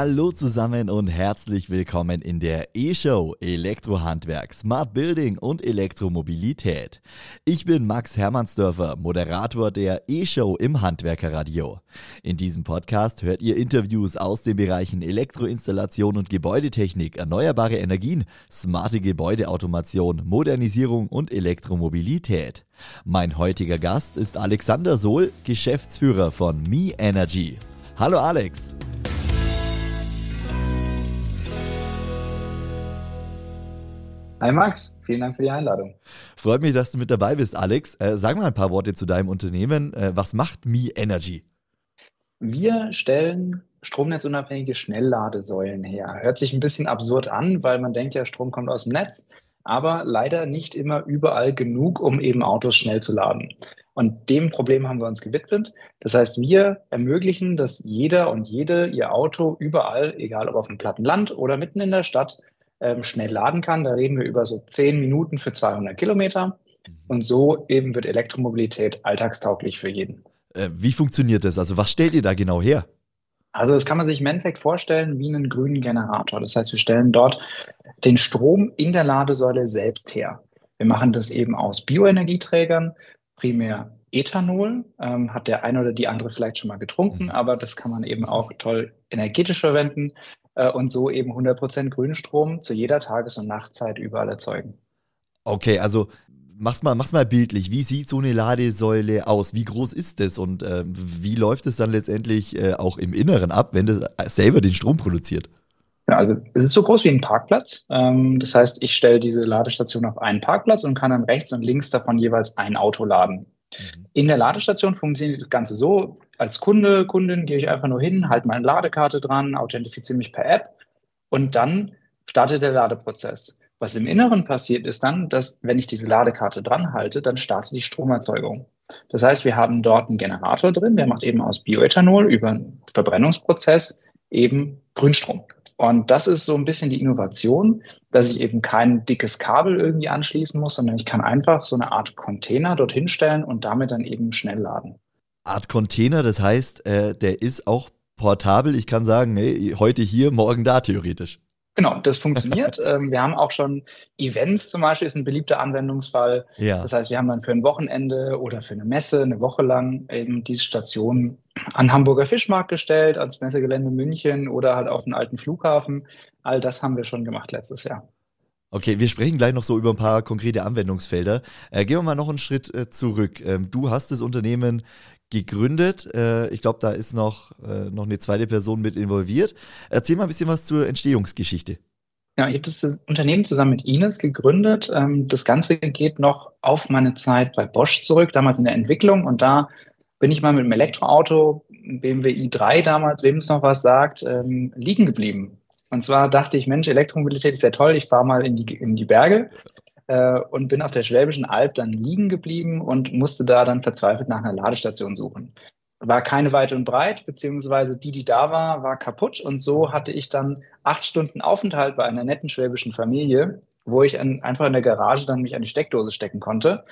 Hallo zusammen und herzlich willkommen in der E-Show Elektrohandwerk, Smart Building und Elektromobilität. Ich bin Max Hermannsdörfer, Moderator der E-Show im Handwerkerradio. In diesem Podcast hört ihr Interviews aus den Bereichen Elektroinstallation und Gebäudetechnik, erneuerbare Energien, smarte Gebäudeautomation, Modernisierung und Elektromobilität. Mein heutiger Gast ist Alexander Sohl, Geschäftsführer von Me Energy. Hallo Alex. Hi Max, vielen Dank für die Einladung. Freut mich, dass du mit dabei bist, Alex. Äh, sag mal ein paar Worte zu deinem Unternehmen. Äh, was macht Me Energy? Wir stellen stromnetzunabhängige Schnellladesäulen her. Hört sich ein bisschen absurd an, weil man denkt ja, Strom kommt aus dem Netz, aber leider nicht immer überall genug, um eben Autos schnell zu laden. Und dem Problem haben wir uns gewidmet. Das heißt, wir ermöglichen, dass jeder und jede ihr Auto überall, egal ob auf dem platten Land oder mitten in der Stadt, ähm, schnell laden kann. Da reden wir über so 10 Minuten für 200 Kilometer. Mhm. Und so eben wird Elektromobilität alltagstauglich für jeden. Äh, wie funktioniert das? Also was stellt ihr da genau her? Also das kann man sich im Endeffekt vorstellen wie einen grünen Generator. Das heißt, wir stellen dort den Strom in der Ladesäule selbst her. Wir machen das eben aus Bioenergieträgern, primär Ethanol, ähm, hat der eine oder die andere vielleicht schon mal getrunken, mhm. aber das kann man eben auch toll energetisch verwenden äh, und so eben 100% grünen Strom zu jeder Tages- und Nachtzeit überall erzeugen. Okay, also mach's mal, mach's mal bildlich. Wie sieht so eine Ladesäule aus? Wie groß ist das und äh, wie läuft es dann letztendlich äh, auch im Inneren ab, wenn das selber den Strom produziert? Ja, also es ist so groß wie ein Parkplatz. Ähm, das heißt, ich stelle diese Ladestation auf einen Parkplatz und kann dann rechts und links davon jeweils ein Auto laden. Mhm. In der Ladestation funktioniert das Ganze so, als Kunde, Kundin gehe ich einfach nur hin, halte meine Ladekarte dran, authentifiziere mich per App und dann startet der Ladeprozess. Was im Inneren passiert ist dann, dass wenn ich diese Ladekarte dran halte, dann startet die Stromerzeugung. Das heißt, wir haben dort einen Generator drin, der macht eben aus Bioethanol über einen Verbrennungsprozess eben Grünstrom. Und das ist so ein bisschen die Innovation, dass ich eben kein dickes Kabel irgendwie anschließen muss, sondern ich kann einfach so eine Art Container dorthin stellen und damit dann eben schnell laden. Art Container, das heißt, äh, der ist auch portabel. Ich kann sagen, hey, heute hier, morgen da theoretisch. Genau, das funktioniert. ähm, wir haben auch schon Events zum Beispiel, ist ein beliebter Anwendungsfall. Ja. Das heißt, wir haben dann für ein Wochenende oder für eine Messe eine Woche lang eben diese Station an Hamburger Fischmarkt gestellt, ans Messegelände München oder halt auf den alten Flughafen. All das haben wir schon gemacht letztes Jahr. Okay, wir sprechen gleich noch so über ein paar konkrete Anwendungsfelder. Äh, gehen wir mal noch einen Schritt äh, zurück. Ähm, du hast das Unternehmen gegründet. Äh, ich glaube, da ist noch, äh, noch eine zweite Person mit involviert. Erzähl mal ein bisschen was zur Entstehungsgeschichte. Ja, ich habe das Unternehmen zusammen mit Ines gegründet. Ähm, das Ganze geht noch auf meine Zeit bei Bosch zurück, damals in der Entwicklung. Und da bin ich mal mit dem Elektroauto, BMW i3 damals, wem es noch was sagt, ähm, liegen geblieben. Und zwar dachte ich, Mensch, Elektromobilität ist ja toll, ich fahre mal in die, in die Berge äh, und bin auf der Schwäbischen Alb dann liegen geblieben und musste da dann verzweifelt nach einer Ladestation suchen. War keine weit und breit, beziehungsweise die, die da war, war kaputt. Und so hatte ich dann acht Stunden Aufenthalt bei einer netten schwäbischen Familie, wo ich an, einfach in der Garage dann mich an die Steckdose stecken konnte.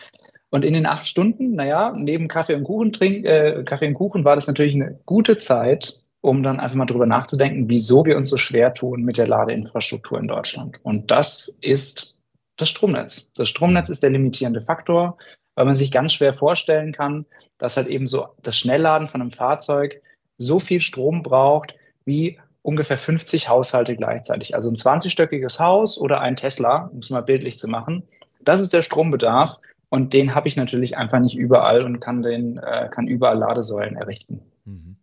Und in den acht Stunden, naja, neben Kaffee und Kuchen trink, äh, Kaffee und Kuchen war das natürlich eine gute Zeit, um dann einfach mal drüber nachzudenken, wieso wir uns so schwer tun mit der Ladeinfrastruktur in Deutschland. Und das ist das Stromnetz. Das Stromnetz ist der limitierende Faktor, weil man sich ganz schwer vorstellen kann, dass halt eben so das Schnellladen von einem Fahrzeug so viel Strom braucht wie ungefähr 50 Haushalte gleichzeitig. Also ein 20-stöckiges Haus oder ein Tesla, um es mal bildlich zu machen. Das ist der Strombedarf und den habe ich natürlich einfach nicht überall und kann den äh, kann überall Ladesäulen errichten. Mhm.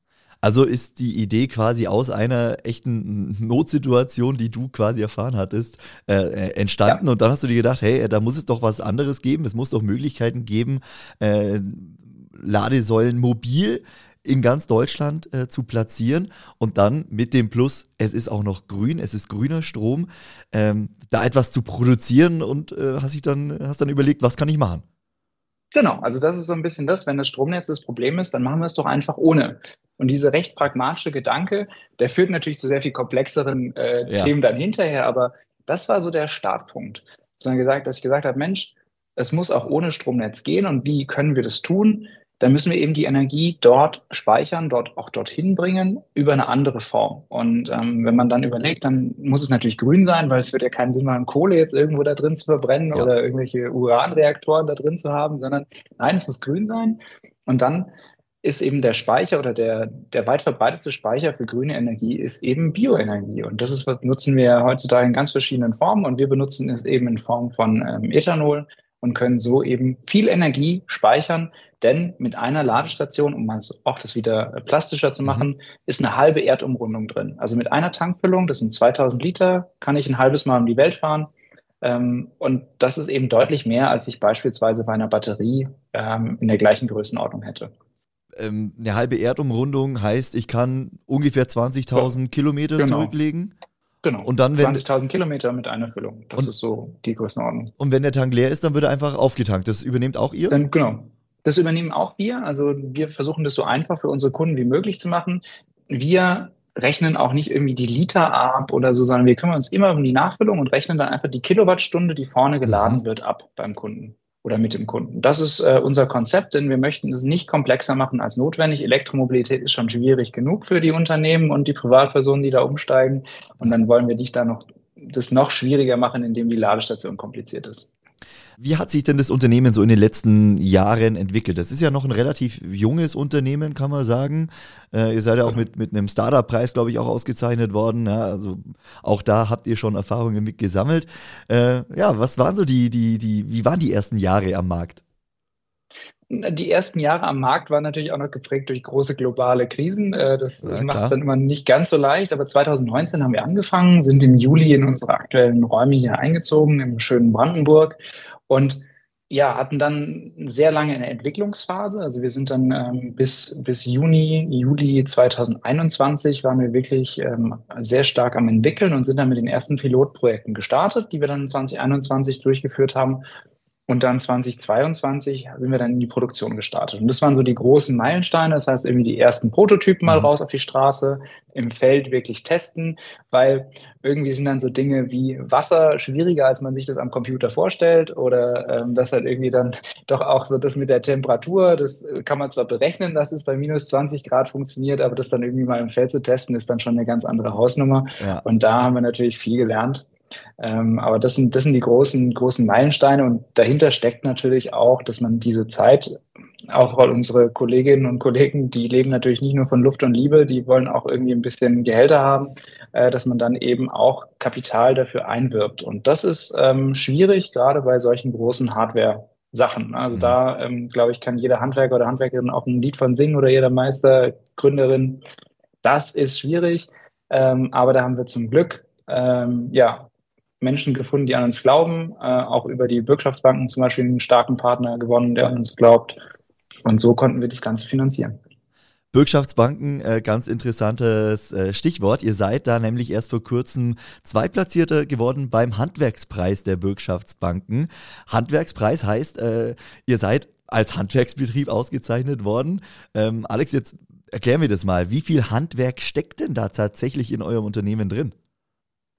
Also ist die Idee quasi aus einer echten Notsituation, die du quasi erfahren hattest, äh, äh, entstanden. Ja. Und dann hast du dir gedacht, hey, da muss es doch was anderes geben. Es muss doch Möglichkeiten geben, äh, Ladesäulen mobil in ganz Deutschland äh, zu platzieren und dann mit dem Plus, es ist auch noch grün, es ist grüner Strom, ähm, da etwas zu produzieren und äh, hast, dich dann, hast dann überlegt, was kann ich machen? Genau, also das ist so ein bisschen das, wenn das Stromnetz das Problem ist, dann machen wir es doch einfach ohne. Und dieser recht pragmatische Gedanke, der führt natürlich zu sehr viel komplexeren äh, ja. Themen dann hinterher, aber das war so der Startpunkt. Sondern gesagt, dass ich gesagt habe, Mensch, es muss auch ohne Stromnetz gehen und wie können wir das tun? Dann müssen wir eben die Energie dort speichern, dort auch dorthin bringen, über eine andere Form. Und ähm, wenn man dann überlegt, dann muss es natürlich grün sein, weil es wird ja keinen Sinn machen, Kohle jetzt irgendwo da drin zu verbrennen ja. oder irgendwelche Uranreaktoren da drin zu haben, sondern nein, es muss grün sein. Und dann ist eben der Speicher oder der, der weit verbreiteste Speicher für grüne Energie ist eben Bioenergie. Und das ist, was nutzen wir heutzutage in ganz verschiedenen Formen und wir benutzen es eben in Form von ähm, Ethanol und können so eben viel Energie speichern. Denn mit einer Ladestation, um auch das wieder plastischer zu mhm. machen, ist eine halbe Erdumrundung drin. Also mit einer Tankfüllung, das sind 2000 Liter, kann ich ein halbes Mal um die Welt fahren. Ähm, und das ist eben deutlich mehr, als ich beispielsweise bei einer Batterie ähm, in der gleichen Größenordnung hätte ähm, eine halbe Erdumrundung heißt, ich kann ungefähr 20.000 ja. Kilometer genau. zurücklegen. Genau. Und dann, 20.000 Kilometer mit einer Füllung. Das ist so die Größenordnung. Und wenn der Tank leer ist, dann wird er einfach aufgetankt. Das übernehmt auch ihr? Dann, genau. Das übernehmen auch wir. Also wir versuchen das so einfach für unsere Kunden wie möglich zu machen. Wir rechnen auch nicht irgendwie die Liter ab oder so, sondern wir kümmern uns immer um die Nachfüllung und rechnen dann einfach die Kilowattstunde, die vorne geladen mhm. wird, ab beim Kunden oder mit dem Kunden. Das ist äh, unser Konzept, denn wir möchten es nicht komplexer machen als notwendig. Elektromobilität ist schon schwierig genug für die Unternehmen und die Privatpersonen, die da umsteigen. Und dann wollen wir nicht da noch das noch schwieriger machen, indem die Ladestation kompliziert ist. Wie hat sich denn das Unternehmen so in den letzten Jahren entwickelt? Das ist ja noch ein relativ junges Unternehmen, kann man sagen. Äh, ihr seid ja auch mit, mit einem Startup-Preis, glaube ich, auch ausgezeichnet worden. Ja, also auch da habt ihr schon Erfahrungen mit gesammelt. Äh, ja, was waren so die, die, die, wie waren die ersten Jahre am Markt? Die ersten Jahre am Markt waren natürlich auch noch geprägt durch große globale Krisen. Äh, das ja, macht es dann immer nicht ganz so leicht. Aber 2019 haben wir angefangen, sind im Juli in unsere aktuellen Räume hier eingezogen, im schönen Brandenburg und ja, hatten dann sehr lange eine Entwicklungsphase. Also wir sind dann ähm, bis, bis Juni, Juli 2021 waren wir wirklich ähm, sehr stark am entwickeln und sind dann mit den ersten Pilotprojekten gestartet, die wir dann 2021 durchgeführt haben. Und dann 2022 sind wir dann in die Produktion gestartet. Und das waren so die großen Meilensteine. Das heißt, irgendwie die ersten Prototypen mal mhm. raus auf die Straße, im Feld wirklich testen, weil irgendwie sind dann so Dinge wie Wasser schwieriger, als man sich das am Computer vorstellt. Oder ähm, das halt irgendwie dann doch auch so das mit der Temperatur, das kann man zwar berechnen, dass es bei minus 20 Grad funktioniert, aber das dann irgendwie mal im Feld zu testen, ist dann schon eine ganz andere Hausnummer. Ja. Und da haben wir natürlich viel gelernt. Ähm, aber das sind, das sind die großen, großen Meilensteine und dahinter steckt natürlich auch, dass man diese Zeit, auch weil unsere Kolleginnen und Kollegen, die leben natürlich nicht nur von Luft und Liebe, die wollen auch irgendwie ein bisschen Gehälter haben, äh, dass man dann eben auch Kapital dafür einwirbt. Und das ist ähm, schwierig, gerade bei solchen großen Hardware- Sachen. Also mhm. da, ähm, glaube ich, kann jeder Handwerker oder Handwerkerin auch ein Lied von singen oder jeder Meister, Gründerin. Das ist schwierig, ähm, aber da haben wir zum Glück ähm, ja Menschen gefunden, die an uns glauben, äh, auch über die Bürgschaftsbanken zum Beispiel einen starken Partner gewonnen, der an uns glaubt. Und so konnten wir das Ganze finanzieren. Bürgschaftsbanken, äh, ganz interessantes äh, Stichwort. Ihr seid da nämlich erst vor kurzem Zweitplatzierter geworden beim Handwerkspreis der Bürgschaftsbanken. Handwerkspreis heißt, äh, ihr seid als Handwerksbetrieb ausgezeichnet worden. Ähm, Alex, jetzt erklär mir das mal. Wie viel Handwerk steckt denn da tatsächlich in eurem Unternehmen drin?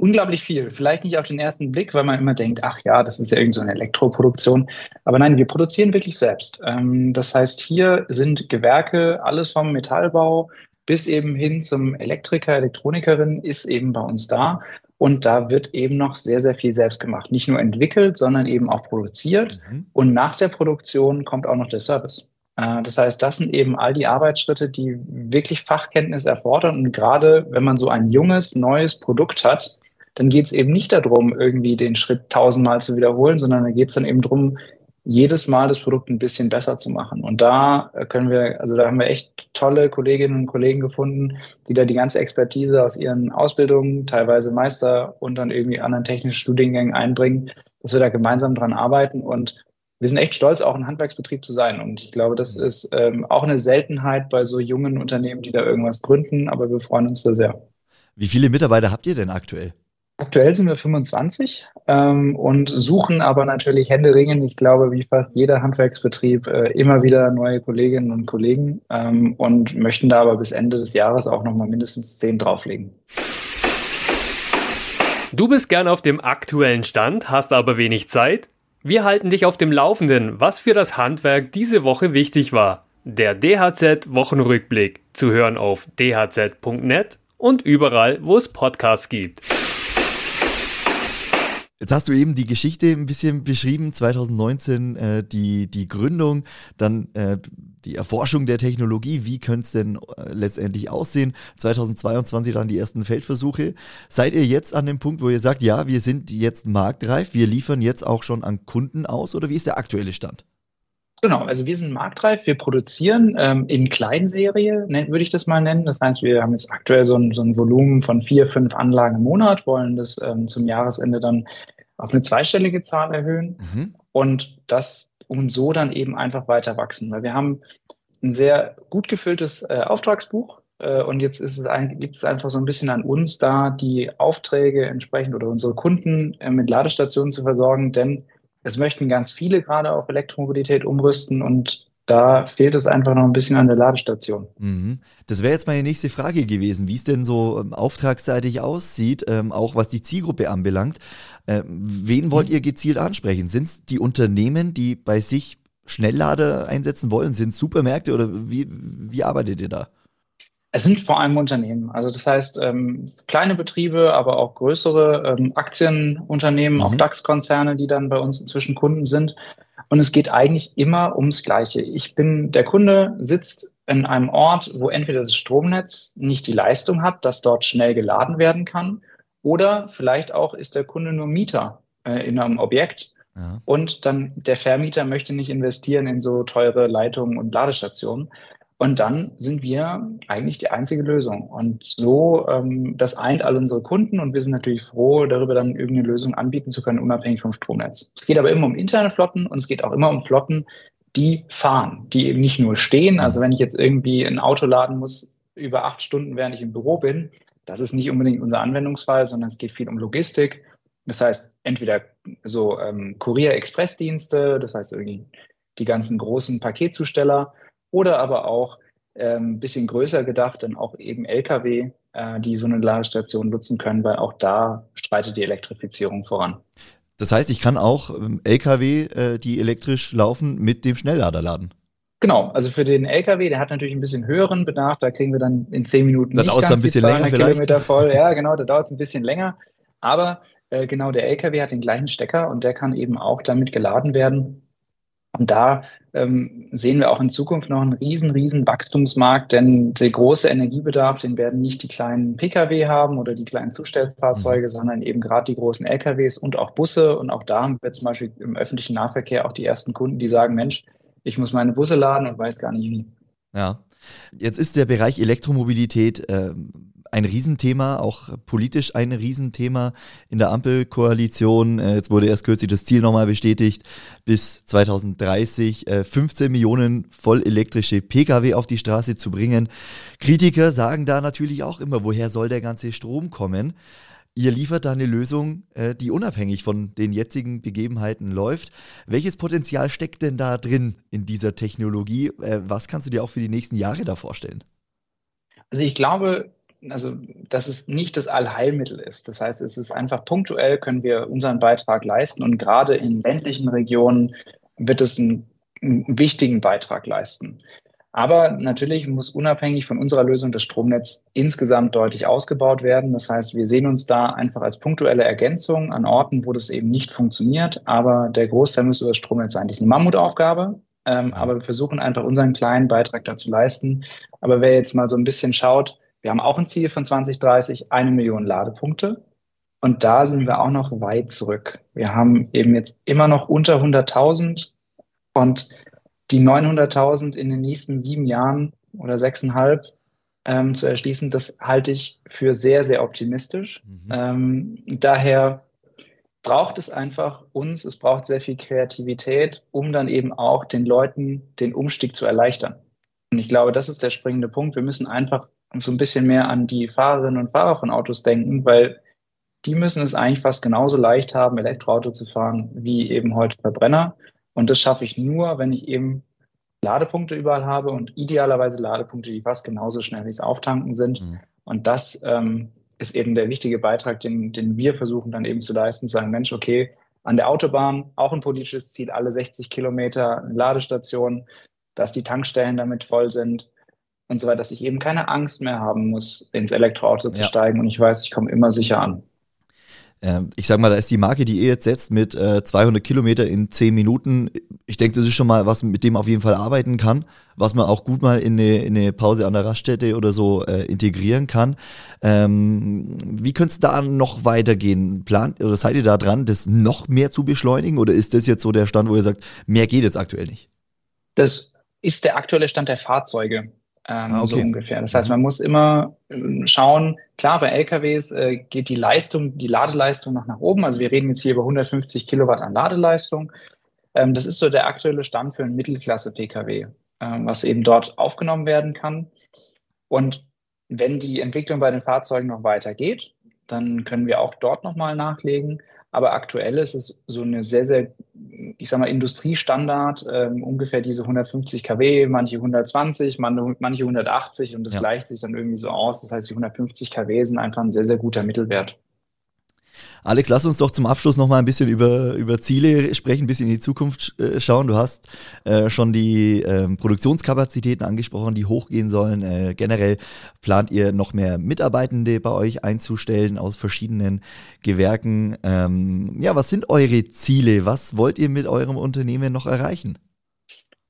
Unglaublich viel. Vielleicht nicht auf den ersten Blick, weil man immer denkt, ach ja, das ist ja irgend so eine Elektroproduktion. Aber nein, wir produzieren wirklich selbst. Ähm, das heißt, hier sind Gewerke, alles vom Metallbau bis eben hin zum Elektriker, Elektronikerin ist eben bei uns da. Und da wird eben noch sehr, sehr viel selbst gemacht. Nicht nur entwickelt, sondern eben auch produziert. Mhm. Und nach der Produktion kommt auch noch der Service. Äh, das heißt, das sind eben all die Arbeitsschritte, die wirklich Fachkenntnis erfordern. Und gerade wenn man so ein junges, neues Produkt hat, dann geht es eben nicht darum, irgendwie den Schritt tausendmal zu wiederholen, sondern da geht es dann eben darum, jedes Mal das Produkt ein bisschen besser zu machen. Und da können wir, also da haben wir echt tolle Kolleginnen und Kollegen gefunden, die da die ganze Expertise aus ihren Ausbildungen, teilweise Meister und dann irgendwie anderen technischen Studiengängen einbringen, dass wir da gemeinsam dran arbeiten. Und wir sind echt stolz, auch ein Handwerksbetrieb zu sein. Und ich glaube, das ist ähm, auch eine Seltenheit bei so jungen Unternehmen, die da irgendwas gründen, aber wir freuen uns da sehr. Wie viele Mitarbeiter habt ihr denn aktuell? Aktuell sind wir 25 ähm, und suchen aber natürlich händeringend, ich glaube, wie fast jeder Handwerksbetrieb, äh, immer wieder neue Kolleginnen und Kollegen ähm, und möchten da aber bis Ende des Jahres auch nochmal mindestens zehn drauflegen. Du bist gern auf dem aktuellen Stand, hast aber wenig Zeit? Wir halten dich auf dem Laufenden, was für das Handwerk diese Woche wichtig war. Der DHZ-Wochenrückblick zu hören auf dhz.net und überall, wo es Podcasts gibt. Jetzt hast du eben die Geschichte ein bisschen beschrieben, 2019 äh, die, die Gründung, dann äh, die Erforschung der Technologie, wie könnte es denn äh, letztendlich aussehen, 2022 dann die ersten Feldversuche. Seid ihr jetzt an dem Punkt, wo ihr sagt, ja, wir sind jetzt marktreif, wir liefern jetzt auch schon an Kunden aus oder wie ist der aktuelle Stand? Genau, also wir sind marktreif, wir produzieren ähm, in Kleinserie, würde ich das mal nennen. Das heißt, wir haben jetzt aktuell so ein, so ein Volumen von vier, fünf Anlagen im Monat, wollen das ähm, zum Jahresende dann auf eine zweistellige Zahl erhöhen mhm. und das und so dann eben einfach weiter wachsen. Weil wir haben ein sehr gut gefülltes äh, Auftragsbuch äh, und jetzt ist es ein, gibt es einfach so ein bisschen an uns da, die Aufträge entsprechend oder unsere Kunden äh, mit Ladestationen zu versorgen, denn es möchten ganz viele gerade auf Elektromobilität umrüsten und da fehlt es einfach noch ein bisschen an der Ladestation. Mhm. Das wäre jetzt meine nächste Frage gewesen, wie es denn so ähm, auftragsseitig aussieht, ähm, auch was die Zielgruppe anbelangt. Ähm, wen wollt mhm. ihr gezielt ansprechen? Sind es die Unternehmen, die bei sich Schnelllader einsetzen wollen? Sind es Supermärkte oder wie, wie arbeitet ihr da? Es sind vor allem Unternehmen. Also das heißt, ähm, kleine Betriebe, aber auch größere ähm, Aktienunternehmen, mhm. auch DAX-Konzerne, die dann bei uns inzwischen Kunden sind. Und es geht eigentlich immer ums Gleiche. Ich bin, der Kunde sitzt in einem Ort, wo entweder das Stromnetz nicht die Leistung hat, dass dort schnell geladen werden kann, oder vielleicht auch ist der Kunde nur Mieter äh, in einem Objekt. Ja. Und dann der Vermieter möchte nicht investieren in so teure Leitungen und Ladestationen. Und dann sind wir eigentlich die einzige Lösung. Und so, ähm, das eint all unsere Kunden und wir sind natürlich froh, darüber dann irgendeine Lösung anbieten zu können, unabhängig vom Stromnetz. Es geht aber immer um interne Flotten und es geht auch immer um Flotten, die fahren, die eben nicht nur stehen. Also wenn ich jetzt irgendwie ein Auto laden muss über acht Stunden, während ich im Büro bin, das ist nicht unbedingt unser Anwendungsfall, sondern es geht viel um Logistik. Das heißt, entweder so ähm, Kurier-Express-Dienste, das heißt irgendwie die ganzen großen Paketzusteller oder aber auch ein ähm, bisschen größer gedacht, dann auch eben Lkw, äh, die so eine Ladestation nutzen können, weil auch da streitet die Elektrifizierung voran. Das heißt, ich kann auch ähm, Lkw, äh, die elektrisch laufen, mit dem Schnelllader laden. Genau, also für den LKW, der hat natürlich ein bisschen höheren Bedarf, da kriegen wir dann in zehn Minuten da nicht ganz ein bisschen die länger Kilometer voll. Ja, genau, da dauert es ein bisschen länger. Aber äh, genau, der LKW hat den gleichen Stecker und der kann eben auch damit geladen werden. Und da ähm, sehen wir auch in Zukunft noch einen riesen, riesen Wachstumsmarkt, denn der große Energiebedarf, den werden nicht die kleinen Pkw haben oder die kleinen Zustellfahrzeuge, mhm. sondern eben gerade die großen Lkws und auch Busse. Und auch da haben wir zum Beispiel im öffentlichen Nahverkehr auch die ersten Kunden, die sagen, Mensch, ich muss meine Busse laden und weiß gar nicht wie. Ja. Jetzt ist der Bereich Elektromobilität äh, ein Riesenthema, auch politisch ein Riesenthema in der Ampelkoalition. Äh, jetzt wurde erst kürzlich das Ziel nochmal bestätigt, bis 2030 15 äh, Millionen vollelektrische Pkw auf die Straße zu bringen. Kritiker sagen da natürlich auch immer, woher soll der ganze Strom kommen? Ihr liefert da eine Lösung, äh, die unabhängig von den jetzigen Begebenheiten läuft. Welches Potenzial steckt denn da drin in dieser Technologie? Was kannst du dir auch für die nächsten Jahre da vorstellen? Also ich glaube, also dass es nicht das Allheilmittel ist. Das heißt, es ist einfach punktuell, können wir unseren Beitrag leisten und gerade in ländlichen Regionen wird es einen, einen wichtigen Beitrag leisten. Aber natürlich muss unabhängig von unserer Lösung das Stromnetz insgesamt deutlich ausgebaut werden. Das heißt, wir sehen uns da einfach als punktuelle Ergänzung an Orten, wo das eben nicht funktioniert. Aber der Großteil muss über das Stromnetz sein. Das ist eine Mammutaufgabe. Ähm, aber wir versuchen einfach unseren kleinen Beitrag dazu leisten. Aber wer jetzt mal so ein bisschen schaut, wir haben auch ein Ziel von 2030, eine Million Ladepunkte. Und da sind wir auch noch weit zurück. Wir haben eben jetzt immer noch unter 100.000 und die 900.000 in den nächsten sieben Jahren oder sechseinhalb ähm, zu erschließen, das halte ich für sehr, sehr optimistisch. Mhm. Ähm, daher braucht es einfach uns, es braucht sehr viel Kreativität, um dann eben auch den Leuten den Umstieg zu erleichtern. Und ich glaube, das ist der springende Punkt. Wir müssen einfach so ein bisschen mehr an die Fahrerinnen und Fahrer von Autos denken, weil die müssen es eigentlich fast genauso leicht haben, Elektroauto zu fahren, wie eben heute Verbrenner. Und das schaffe ich nur, wenn ich eben Ladepunkte überall habe und idealerweise Ladepunkte, die fast genauso schnell wie es Auftanken sind. Mhm. Und das ähm, ist eben der wichtige Beitrag, den, den wir versuchen dann eben zu leisten, zu sagen, Mensch, okay, an der Autobahn auch ein politisches Ziel, alle 60 Kilometer Ladestation. dass die Tankstellen damit voll sind und so weiter, dass ich eben keine Angst mehr haben muss, ins Elektroauto zu ja. steigen und ich weiß, ich komme immer sicher an. Ähm, ich sag mal, da ist die Marke, die ihr jetzt setzt mit äh, 200 Kilometer in 10 Minuten. Ich denke, das ist schon mal was, mit dem man auf jeden Fall arbeiten kann, was man auch gut mal in eine, in eine Pause an der Raststätte oder so äh, integrieren kann. Ähm, wie könnte es da noch weitergehen? Plant oder seid ihr da dran, das noch mehr zu beschleunigen oder ist das jetzt so der Stand, wo ihr sagt, mehr geht jetzt aktuell nicht? Das ist der aktuelle Stand der Fahrzeuge ähm, ah, okay. so ungefähr. Das heißt, man muss immer ähm, schauen, klar, bei LKWs äh, geht die Leistung, die Ladeleistung noch nach oben. Also wir reden jetzt hier über 150 Kilowatt an Ladeleistung. Ähm, das ist so der aktuelle Stand für einen Mittelklasse-Pkw, ähm, was eben dort aufgenommen werden kann. Und wenn die Entwicklung bei den Fahrzeugen noch weitergeht, dann können wir auch dort nochmal nachlegen. Aber aktuell ist es so eine sehr, sehr, ich sag mal, Industriestandard, ähm, ungefähr diese 150 kW, manche 120, manche 180 und das ja. gleicht sich dann irgendwie so aus. Das heißt, die 150 kW sind einfach ein sehr, sehr guter Mittelwert. Alex, lass uns doch zum Abschluss noch mal ein bisschen über, über Ziele sprechen, ein bisschen in die Zukunft äh, schauen. Du hast äh, schon die äh, Produktionskapazitäten angesprochen, die hochgehen sollen. Äh, generell plant ihr noch mehr Mitarbeitende bei euch einzustellen aus verschiedenen Gewerken. Ähm, ja, was sind eure Ziele? Was wollt ihr mit eurem Unternehmen noch erreichen?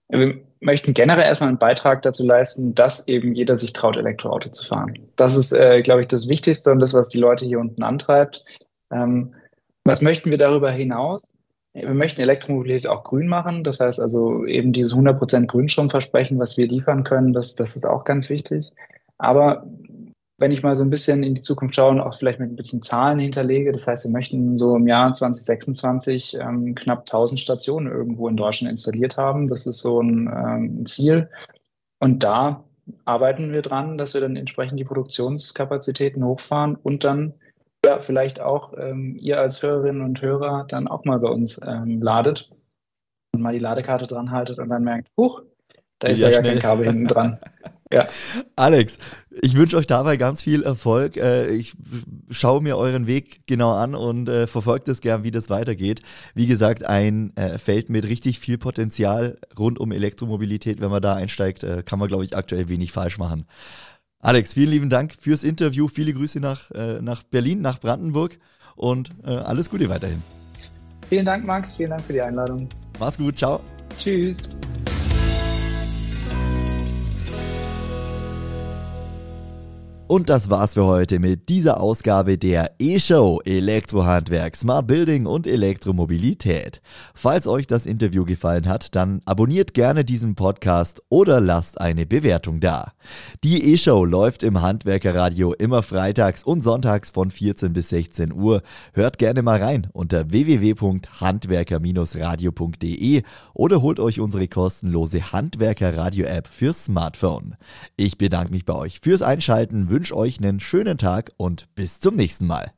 Wir möchten generell erstmal einen Beitrag dazu leisten, dass eben jeder sich traut, Elektroauto zu fahren. Das ist, äh, glaube ich, das Wichtigste und das, was die Leute hier unten antreibt. Ähm, was möchten wir darüber hinaus? Wir möchten Elektromobilität auch grün machen. Das heißt also eben dieses 100% Grünstromversprechen, was wir liefern können, das, das ist auch ganz wichtig. Aber wenn ich mal so ein bisschen in die Zukunft schaue und auch vielleicht mit ein bisschen Zahlen hinterlege, das heißt, wir möchten so im Jahr 2026 ähm, knapp 1000 Stationen irgendwo in Deutschland installiert haben. Das ist so ein, ähm, ein Ziel. Und da arbeiten wir dran, dass wir dann entsprechend die Produktionskapazitäten hochfahren und dann ja, vielleicht auch ähm, ihr als Hörerinnen und Hörer dann auch mal bei uns ähm, ladet und mal die Ladekarte dran haltet und dann merkt, huch, da ist ja, ja gar kein Kabel hinten dran. Ja. Alex, ich wünsche euch dabei ganz viel Erfolg. Äh, ich schaue mir euren Weg genau an und äh, verfolge das gern, wie das weitergeht. Wie gesagt, ein äh, Feld mit richtig viel Potenzial rund um Elektromobilität. Wenn man da einsteigt, kann man, glaube ich, aktuell wenig falsch machen. Alex, vielen lieben Dank fürs Interview. Viele Grüße nach, äh, nach Berlin, nach Brandenburg und äh, alles Gute weiterhin. Vielen Dank, Max. Vielen Dank für die Einladung. Mach's gut. Ciao. Tschüss. Und das war's für heute mit dieser Ausgabe der E-Show Elektrohandwerk, Smart Building und Elektromobilität. Falls euch das Interview gefallen hat, dann abonniert gerne diesen Podcast oder lasst eine Bewertung da. Die E-Show läuft im Handwerkerradio immer freitags und sonntags von 14 bis 16 Uhr. Hört gerne mal rein unter www.handwerker-radio.de oder holt euch unsere kostenlose Handwerkerradio-App fürs Smartphone. Ich bedanke mich bei euch fürs Einschalten wünsche euch einen schönen Tag und bis zum nächsten Mal.